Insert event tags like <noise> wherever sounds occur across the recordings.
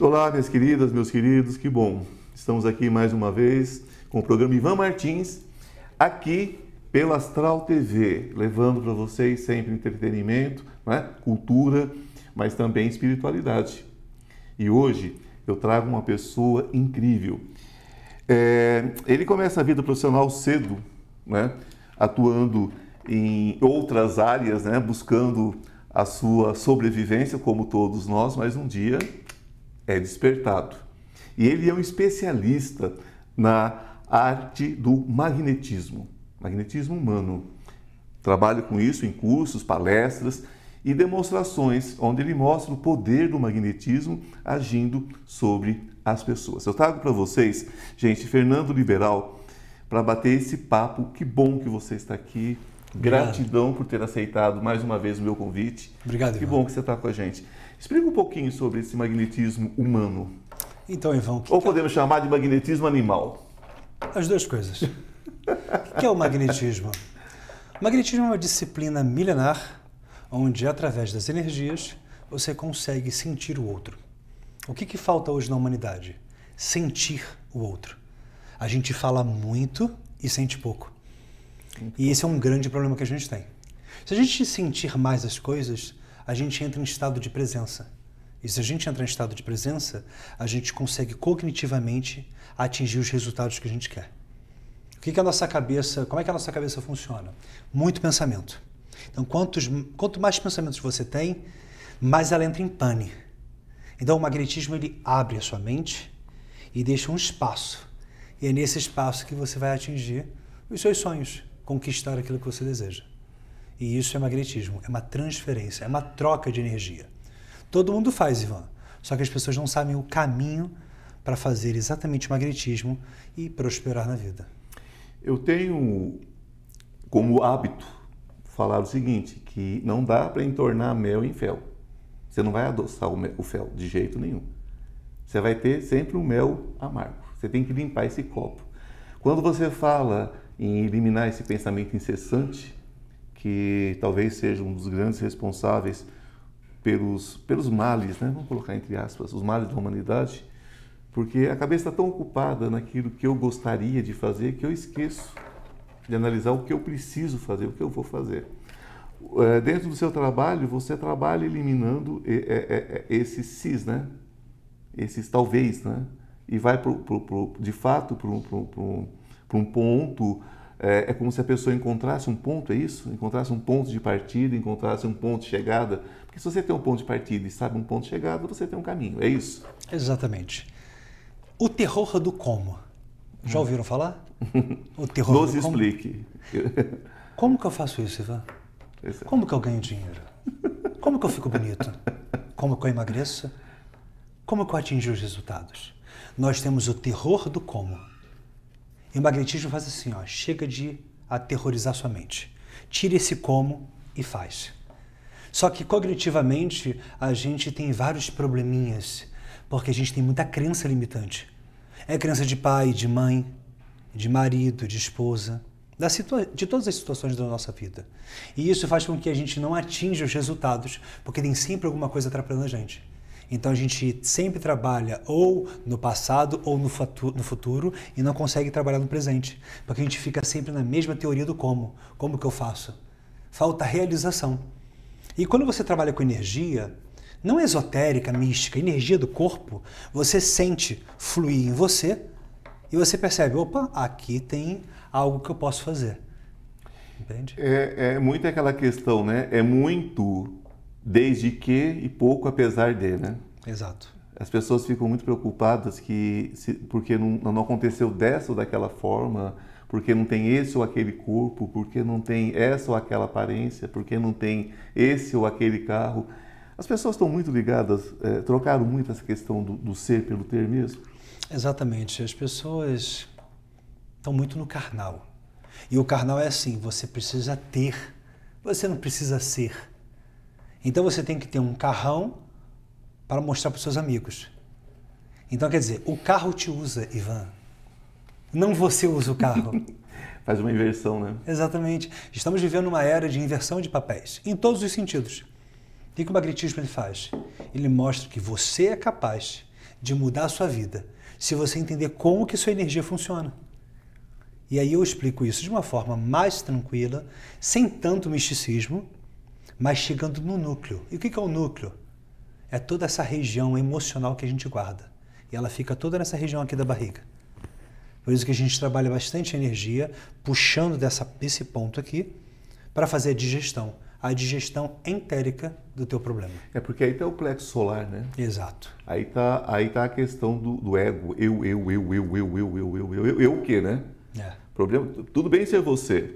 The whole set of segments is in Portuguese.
Olá, minhas queridas, meus queridos, que bom. Estamos aqui mais uma vez com o programa Ivan Martins, aqui pela Astral TV, levando para vocês sempre entretenimento, né? cultura, mas também espiritualidade. E hoje eu trago uma pessoa incrível. É, ele começa a vida profissional cedo, né? atuando em outras áreas, né? buscando a sua sobrevivência, como todos nós, mas um dia é despertado. E ele é um especialista na arte do magnetismo, magnetismo humano. Trabalha com isso em cursos, palestras e demonstrações, onde ele mostra o poder do magnetismo agindo sobre as pessoas. Eu trago para vocês, gente, Fernando Liberal, para bater esse papo. Que bom que você está aqui. Obrigado. Gratidão por ter aceitado mais uma vez o meu convite. Obrigado, Que bom que você está com a gente. Explica um pouquinho sobre esse magnetismo humano. Então, Ivan, Ou podemos é... chamar de magnetismo animal. As duas coisas. o que é o magnetismo? O magnetismo é uma disciplina milenar onde, através das energias, você consegue sentir o outro. O que, que falta hoje na humanidade? Sentir o outro. A gente fala muito e sente pouco. E esse é um grande problema que a gente tem. Se a gente sentir mais as coisas, a gente entra em estado de presença. E se a gente entra em estado de presença, a gente consegue cognitivamente atingir os resultados que a gente quer. O que, que a nossa cabeça, como é que a nossa cabeça funciona? Muito pensamento. Então, quantos, quanto mais pensamentos você tem, mais ela entra em pane. Então, o magnetismo ele abre a sua mente e deixa um espaço. E é nesse espaço que você vai atingir os seus sonhos, conquistar aquilo que você deseja. E isso é magnetismo, é uma transferência, é uma troca de energia. Todo mundo faz, Ivan, só que as pessoas não sabem o caminho para fazer exatamente o magnetismo e prosperar na vida. Eu tenho como hábito falar o seguinte, que não dá para entornar mel em fel. Você não vai adoçar o fel de jeito nenhum. Você vai ter sempre um mel amargo. Você tem que limpar esse copo. Quando você fala em eliminar esse pensamento incessante, que talvez seja um dos grandes responsáveis pelos, pelos males, né? vamos colocar entre aspas, os males da humanidade, porque a cabeça está tão ocupada naquilo que eu gostaria de fazer que eu esqueço de analisar o que eu preciso fazer, o que eu vou fazer. É, dentro do seu trabalho, você trabalha eliminando esses cis, né? esses talvez, né? e vai pro, pro, pro, de fato para um, um ponto é, é, como se a pessoa encontrasse um ponto, é isso? Encontrasse um ponto de partida, encontrasse um ponto de chegada. Porque se você tem um ponto de partida e sabe um ponto de chegada, você tem um caminho, é isso? Exatamente. O terror do como. Já ouviram falar? O <laughs> terror Nos do como. explique. Como que eu faço isso, Ivan? Como que eu ganho dinheiro? Como que eu fico bonito? Como que eu emagreço? Como que eu atingo os resultados? Nós temos o terror do como. E o magnetismo faz assim, ó, chega de aterrorizar sua mente. Tira esse como e faz. Só que cognitivamente a gente tem vários probleminhas, porque a gente tem muita crença limitante. É crença de pai, de mãe, de marido, de esposa, de todas as situações da nossa vida. E isso faz com que a gente não atinja os resultados, porque tem sempre alguma coisa atrapalhando a gente. Então a gente sempre trabalha ou no passado ou no, no futuro e não consegue trabalhar no presente, porque a gente fica sempre na mesma teoria do como. Como que eu faço? Falta realização. E quando você trabalha com energia, não esotérica, mística, energia do corpo, você sente fluir em você e você percebe, opa, aqui tem algo que eu posso fazer. Entende? É, é muito aquela questão, né? É muito desde que e pouco apesar de, né? Exato. As pessoas ficam muito preocupadas que se, porque não, não aconteceu dessa ou daquela forma, porque não tem esse ou aquele corpo, porque não tem essa ou aquela aparência, porque não tem esse ou aquele carro. As pessoas estão muito ligadas, é, trocaram muito essa questão do, do ser pelo ter mesmo. Exatamente. As pessoas estão muito no carnal. E o carnal é assim: você precisa ter, você não precisa ser. Então você tem que ter um carrão para mostrar para os seus amigos. Então quer dizer, o carro te usa, Ivan. Não você usa o carro. <laughs> Faz uma inversão, né? Exatamente. Estamos vivendo uma era de inversão de papéis, em todos os sentidos. O que o magnetismo ele faz? Ele mostra que você é capaz de mudar a sua vida se você entender como que sua energia funciona. E aí eu explico isso de uma forma mais tranquila, sem tanto misticismo, mas chegando no núcleo. E o que é o núcleo? É toda essa região emocional que a gente guarda. E ela fica toda nessa região aqui da barriga. Por isso que a gente trabalha bastante energia, puxando dessa, desse ponto aqui, para fazer a digestão. A digestão entérica do teu problema. É porque aí está o plexo solar, né? Exato. Aí tá, aí tá a questão do, do ego. Eu, eu, eu, eu, eu, eu, eu, eu, eu, eu, eu o quê, né? É. Problema, tudo bem ser você,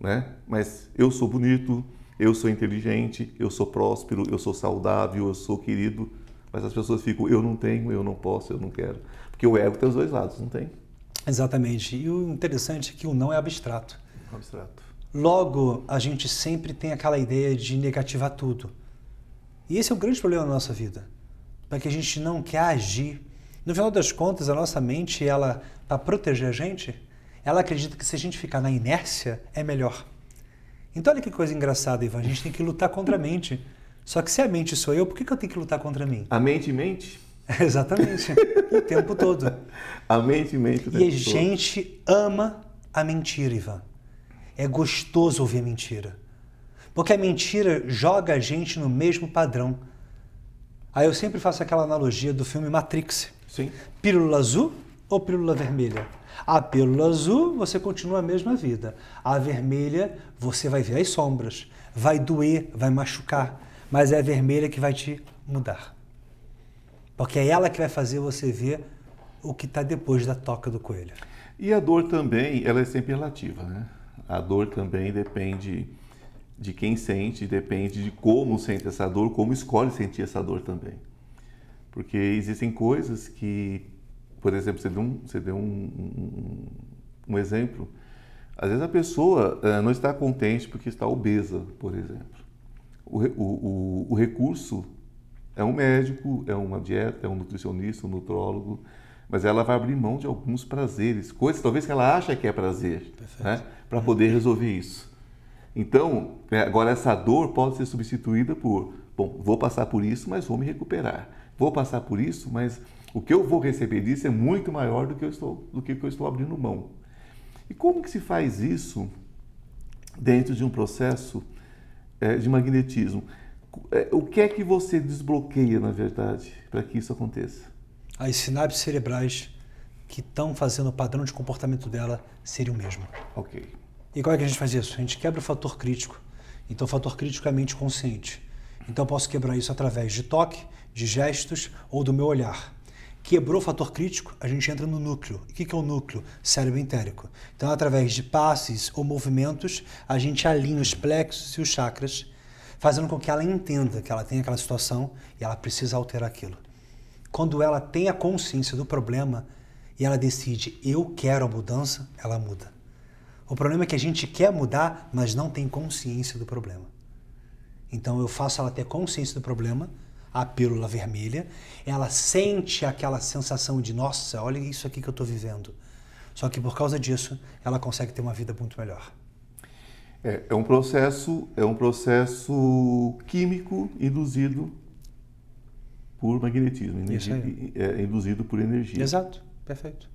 né? Mas eu sou bonito, eu sou inteligente, eu sou próspero, eu sou saudável, eu sou querido. Mas as pessoas ficam, eu não tenho, eu não posso, eu não quero. Porque o ego tem os dois lados, não tem? Exatamente. E o interessante é que o não é abstrato. Abstrato. Logo, a gente sempre tem aquela ideia de negativar tudo. E esse é o grande problema da nossa vida. Para que a gente não quer agir. No final das contas, a nossa mente, ela para proteger a gente, ela acredita que se a gente ficar na inércia é melhor. Então olha que coisa engraçada, Ivan. A gente tem que lutar contra a mente. Só que se a mente sou eu, por que, que eu tenho que lutar contra mim? A mente mente? <laughs> Exatamente. o tempo todo. <laughs> A mente mente o tempo E a gente ama a mentira, Ivan. É gostoso ouvir a mentira. Porque a mentira joga a gente no mesmo padrão. Aí eu sempre faço aquela analogia do filme Matrix. Sim. Pílula azul ou pílula vermelha? A pílula azul, você continua a mesma vida. A vermelha, você vai ver as sombras. Vai doer, vai machucar. Mas é a vermelha que vai te mudar. Porque é ela que vai fazer você ver o que está depois da toca do coelho. E a dor também, ela é sempre relativa, né? A dor também depende de quem sente, depende de como sente essa dor, como escolhe sentir essa dor também. Porque existem coisas que, por exemplo, você deu um, você deu um, um, um exemplo, às vezes a pessoa uh, não está contente porque está obesa, por exemplo. O, o, o, o recurso é um médico, é uma dieta, é um nutricionista, um nutrólogo, mas ela vai abrir mão de alguns prazeres, coisas talvez que ela acha que é prazer, né, para poder resolver isso. Então, é, agora essa dor pode ser substituída por, bom, vou passar por isso, mas vou me recuperar. Vou passar por isso, mas o que eu vou receber disso é muito maior do que eu estou, do que eu estou abrindo mão. E como que se faz isso dentro de um processo é, de magnetismo? É, o que é que você desbloqueia, na verdade, para que isso aconteça? As sinapses cerebrais que estão fazendo o padrão de comportamento dela serem o mesmo. Ok. E como é que a gente faz isso? A gente quebra o fator crítico. Então, o fator crítico é a mente consciente. Então, eu posso quebrar isso através de toque, de gestos ou do meu olhar. Quebrou o fator crítico, a gente entra no núcleo. O que é o núcleo? Cérebro entérico. Então, através de passes ou movimentos, a gente alinha os plexos e os chakras fazendo com que ela entenda que ela tem aquela situação e ela precisa alterar aquilo. Quando ela tem a consciência do problema e ela decide, eu quero a mudança, ela muda. O problema é que a gente quer mudar, mas não tem consciência do problema. Então eu faço ela ter consciência do problema, a pílula vermelha, ela sente aquela sensação de, nossa, olha isso aqui que eu estou vivendo. Só que por causa disso, ela consegue ter uma vida muito melhor. É, é um processo, é um processo químico induzido por magnetismo, energia, é, induzido por energia. Exato, perfeito.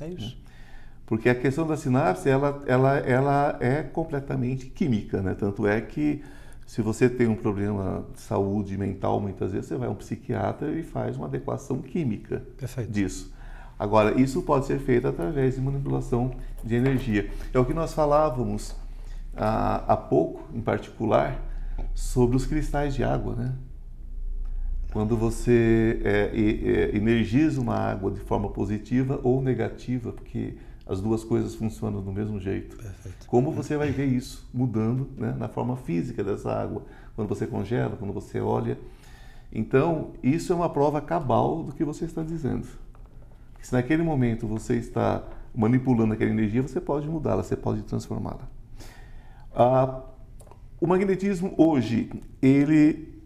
É isso. É. Porque a questão da sinapse, ela, ela, ela é completamente química, né? Tanto é que se você tem um problema de saúde mental, muitas vezes você vai a um psiquiatra e faz uma adequação química Perfeito. disso. Agora, isso pode ser feito através de manipulação de energia. É o que nós falávamos há, há pouco, em particular, sobre os cristais de água, né? Quando você é, é, energiza uma água de forma positiva ou negativa, porque as duas coisas funcionam do mesmo jeito. Perfeito. Como você vai ver isso mudando né, na forma física dessa água? Quando você congela, quando você olha. Então, isso é uma prova cabal do que você está dizendo. Se naquele momento você está manipulando aquela energia, você pode mudá-la, você pode transformá-la. Ah, o magnetismo hoje, ele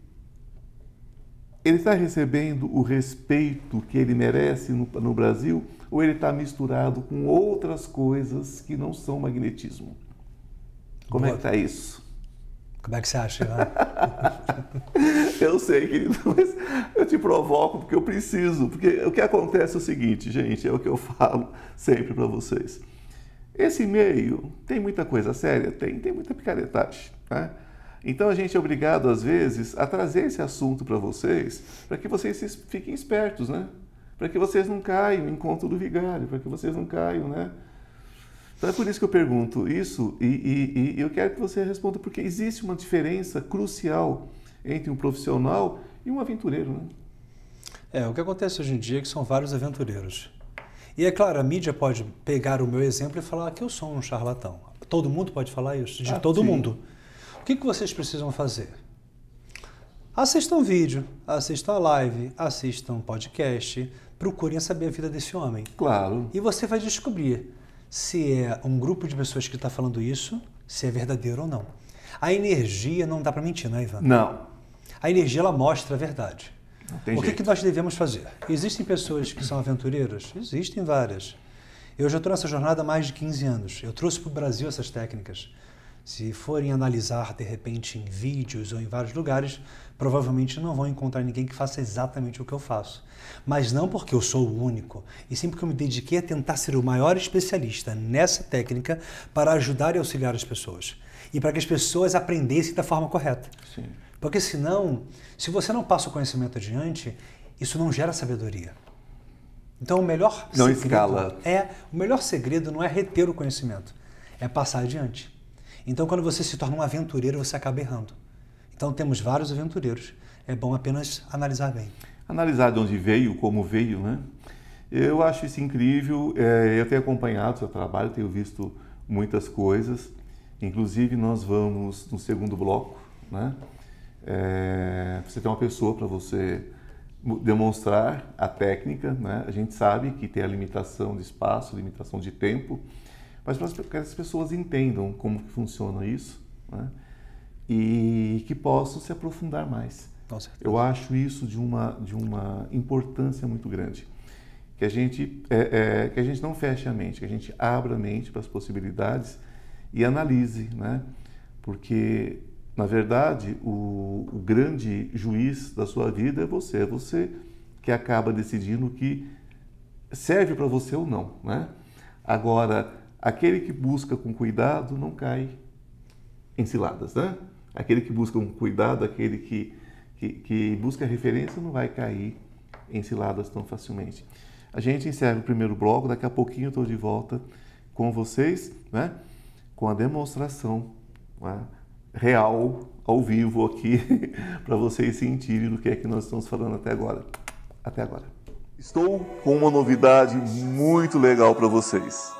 ele está recebendo o respeito que ele merece no, no Brasil ou ele está misturado com outras coisas que não são magnetismo? Como Boa. é que está isso? Como é que você acha, Ivan? <laughs> eu sei, querido, <laughs> mas eu te provoco porque eu preciso. Porque o que acontece é o seguinte, gente, é o que eu <laughs> falo sempre para vocês. Esse meio tem muita coisa séria? Tem, tem muita picaretagem. Né? Então a gente é obrigado, às vezes, a trazer esse assunto para vocês, para que vocês fiquem espertos, né? Para que vocês não caiam em conta do vigário, para que vocês não caiam, né? Então é por isso que eu pergunto isso e, e, e eu quero que você responda, porque existe uma diferença crucial entre um profissional e um aventureiro, né? É, o que acontece hoje em dia é que são vários aventureiros. E é claro, a mídia pode pegar o meu exemplo e falar que eu sou um charlatão. Todo mundo pode falar isso, de ah, todo sim. mundo. O que, que vocês precisam fazer? Assistam vídeo, assistam a live, assistam podcast, procurem saber a vida desse homem. Claro. E você vai descobrir se é um grupo de pessoas que está falando isso, se é verdadeiro ou não. A energia não dá para mentir, não é, Ivan? Não. A energia ela mostra a verdade. o que, que nós devemos fazer? Existem pessoas que são aventureiras? Existem várias. Eu já estou nessa jornada há mais de 15 anos. Eu trouxe para o Brasil essas técnicas. Se forem analisar de repente em vídeos ou em vários lugares, provavelmente não vão encontrar ninguém que faça exatamente o que eu faço. Mas não porque eu sou o único, e sim porque eu me dediquei a tentar ser o maior especialista nessa técnica para ajudar e auxiliar as pessoas. E para que as pessoas aprendessem da forma correta. Sim. Porque senão, se você não passa o conhecimento adiante, isso não gera sabedoria. Então o melhor não segredo escala. é o melhor segredo não é reter o conhecimento, é passar adiante. Então, quando você se torna um aventureiro, você acaba errando. Então, temos vários aventureiros. É bom apenas analisar bem. Analisar de onde veio, como veio, né? Eu acho isso incrível. É, eu tenho acompanhado o seu trabalho, tenho visto muitas coisas. Inclusive, nós vamos no segundo bloco, né? É, você tem uma pessoa para você demonstrar a técnica, né? A gente sabe que tem a limitação de espaço, limitação de tempo, mas para que as pessoas entendam como que funciona isso né? e que possam se aprofundar mais. Eu acho isso de uma, de uma importância muito grande. Que a, gente, é, é, que a gente não feche a mente, que a gente abra a mente para as possibilidades e analise, né? porque, na verdade, o, o grande juiz da sua vida é você. É você que acaba decidindo o que serve para você ou não. Né? Agora, Aquele que busca com cuidado não cai em ciladas, né? Aquele que busca com cuidado, aquele que, que, que busca referência não vai cair em ciladas tão facilmente. A gente encerra o primeiro bloco, daqui a pouquinho eu estou de volta com vocês, né? com a demonstração né? real, ao vivo aqui, <laughs> para vocês sentirem do que é que nós estamos falando até agora. Até agora. Estou com uma novidade muito legal para vocês.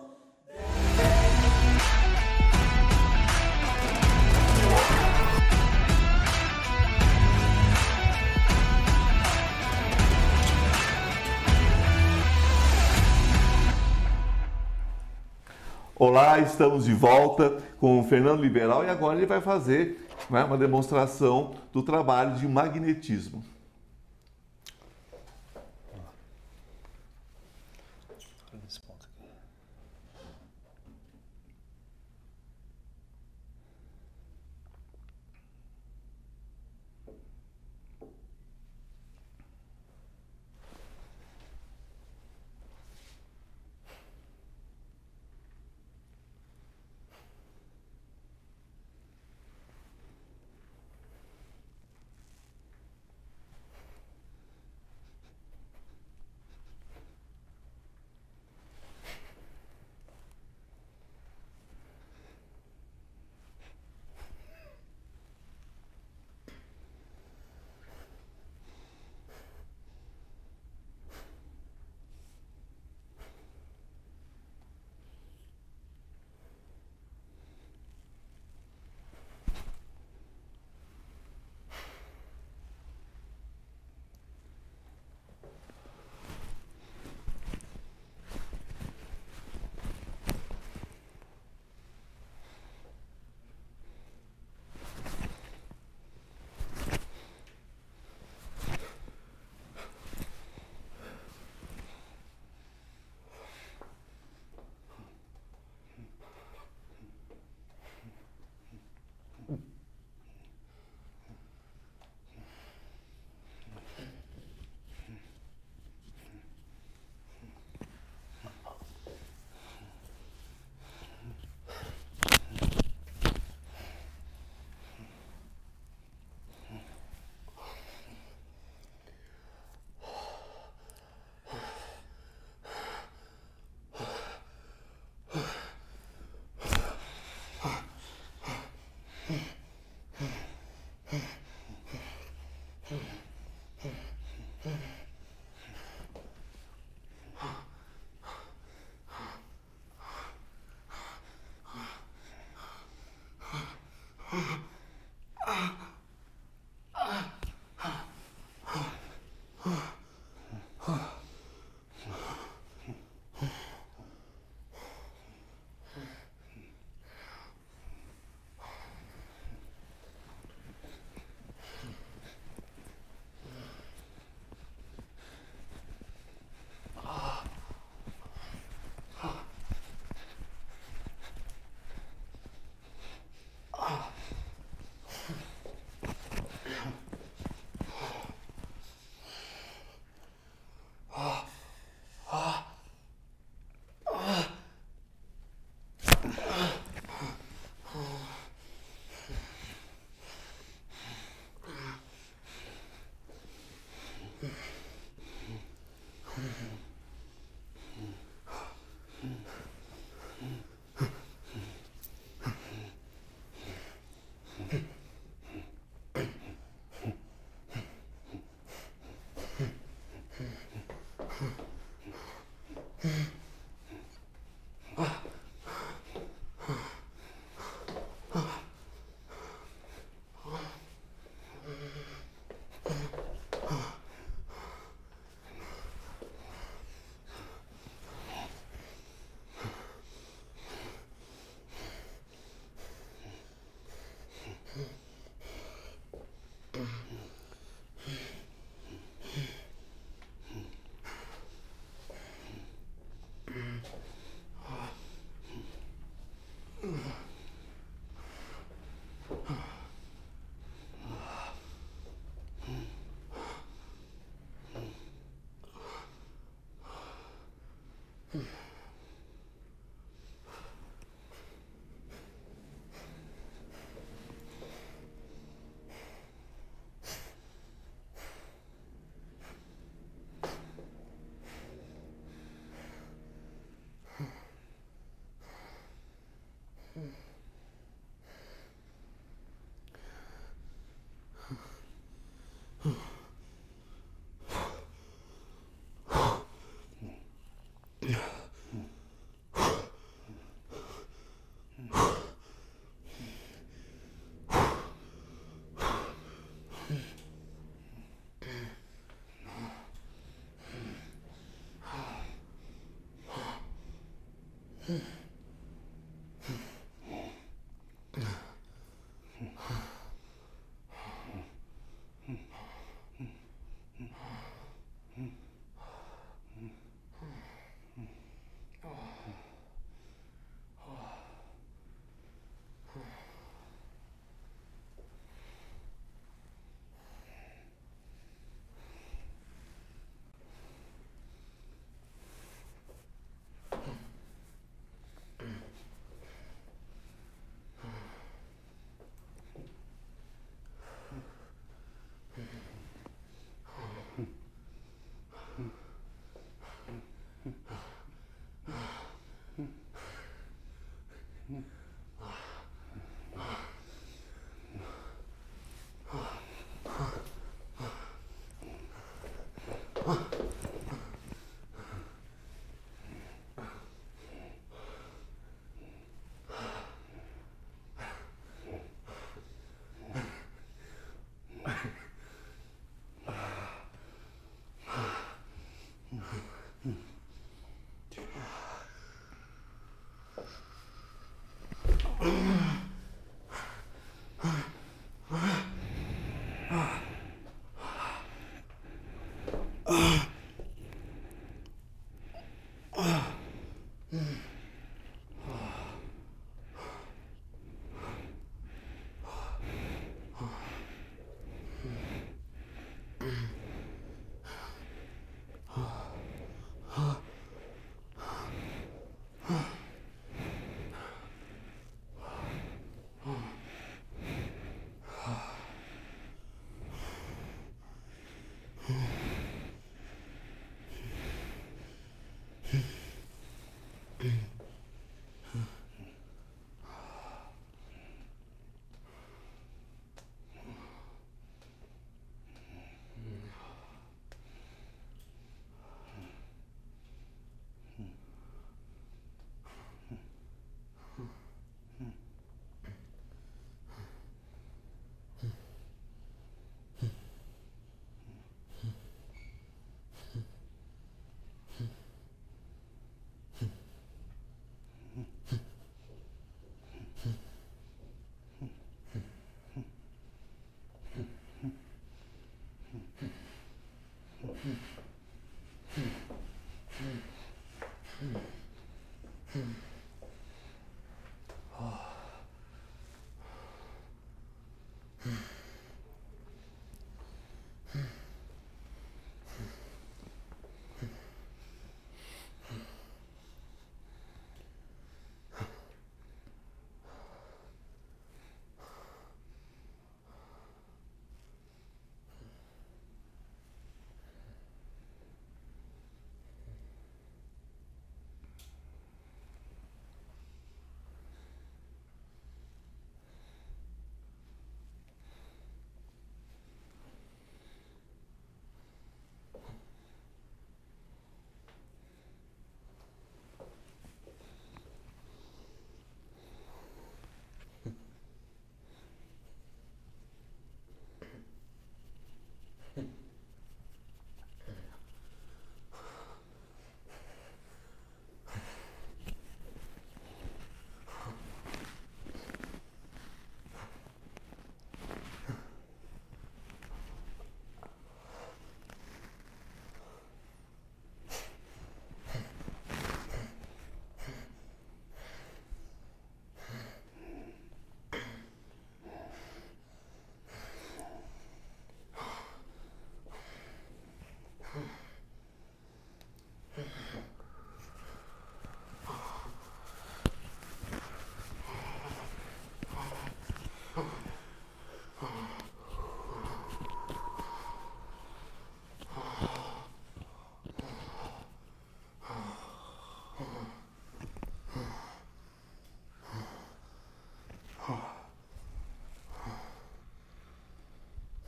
Olá, estamos de volta com o Fernando Liberal e agora ele vai fazer né, uma demonstração do trabalho de magnetismo.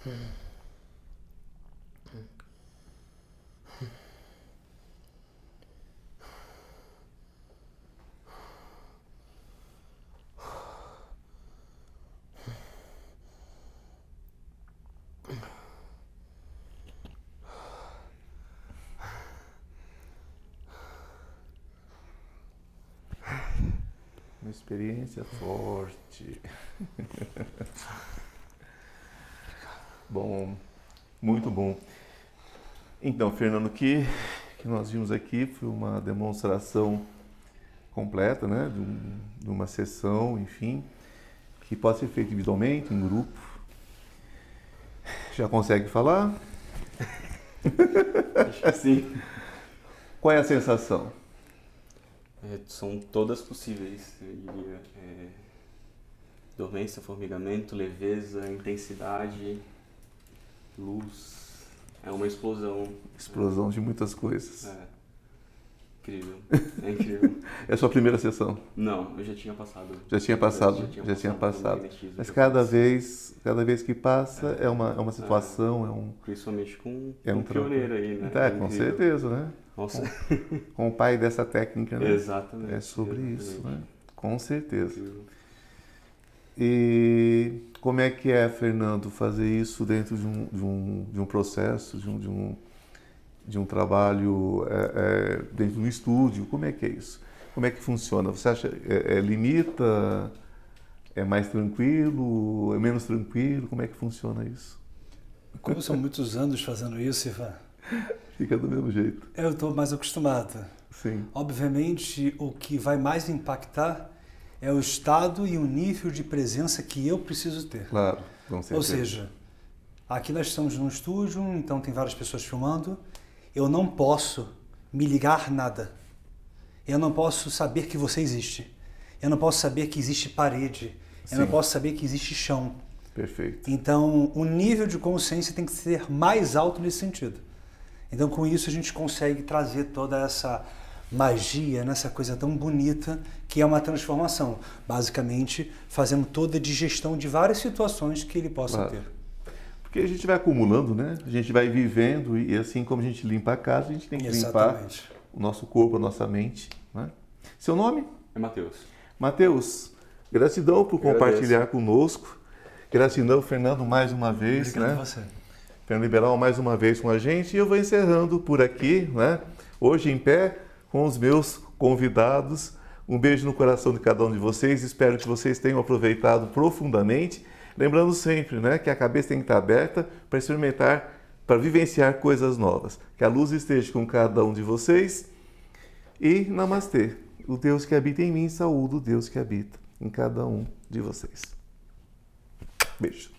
Uma experiência forte. <laughs> bom, muito bom. Então, Fernando, o que, que nós vimos aqui foi uma demonstração completa, né, de, um, de uma sessão, enfim, que pode ser feita individualmente, em grupo. Já consegue falar? Acho que sim. Qual é a sensação? É, são todas possíveis, eu diria. É, dormência, formigamento, leveza, intensidade, luz. É uma explosão. Explosão de muitas coisas. É. Incrível. É incrível. <laughs> É a sua primeira sessão? Não, eu já tinha passado. Já tinha passado, Já tinha já tinha passado passado. Mas cada vez, cada vez que passa é uma, é uma situação, é um, Principalmente com É um um pioneiro aí, né? É, com Incrível. certeza, né? Nossa, Com o pai dessa técnica, né? exatamente. É sobre isso, exatamente. né? Com certeza. Incrível. E como é que é, Fernando, fazer isso dentro de um, de um, de um processo, de um, de um, de um trabalho é, é, dentro de um estúdio? Como é que é isso? Como é que funciona? Você acha é, é, limita? É mais tranquilo? É menos tranquilo? Como é que funciona isso? Como são muitos anos fazendo isso, Ivan, <laughs> Fica do mesmo jeito. eu estou mais acostumado. Sim. Obviamente, o que vai mais impactar é o estado e o nível de presença que eu preciso ter. Claro, com certeza. Ou seja, aqui nós estamos num estúdio, então tem várias pessoas filmando. Eu não posso me ligar nada. Eu não posso saber que você existe. Eu não posso saber que existe parede. Eu não Sim. posso saber que existe chão. Perfeito. Então, o nível de consciência tem que ser mais alto nesse sentido. Então, com isso, a gente consegue trazer toda essa magia, nessa coisa tão bonita que é uma transformação. Basicamente, fazendo toda a digestão de várias situações que ele possa Claro. ter. Porque a gente vai acumulando, né? A gente vai vivendo e assim como a gente limpa a casa, a gente tem que limpar Exatamente. o nosso corpo, a nossa mente. Né? Seu nome? É Matheus. Mateus, gratidão por Agradeço. compartilhar conosco. Gratidão, Fernando, mais uma vez. Obrigado né? a você. Fernando Liberal mais uma vez com a gente. E eu vou encerrando por aqui, né? hoje em pé, com os meus convidados. Um beijo no coração de cada um de vocês. Espero que vocês tenham aproveitado profundamente. Lembrando sempre né, que a cabeça tem que estar aberta para experimentar, para vivenciar coisas novas. Que a luz esteja com cada um de vocês. E namastê. O Deus que habita em mim, saúde o Deus que habita em cada um de vocês. Beijo.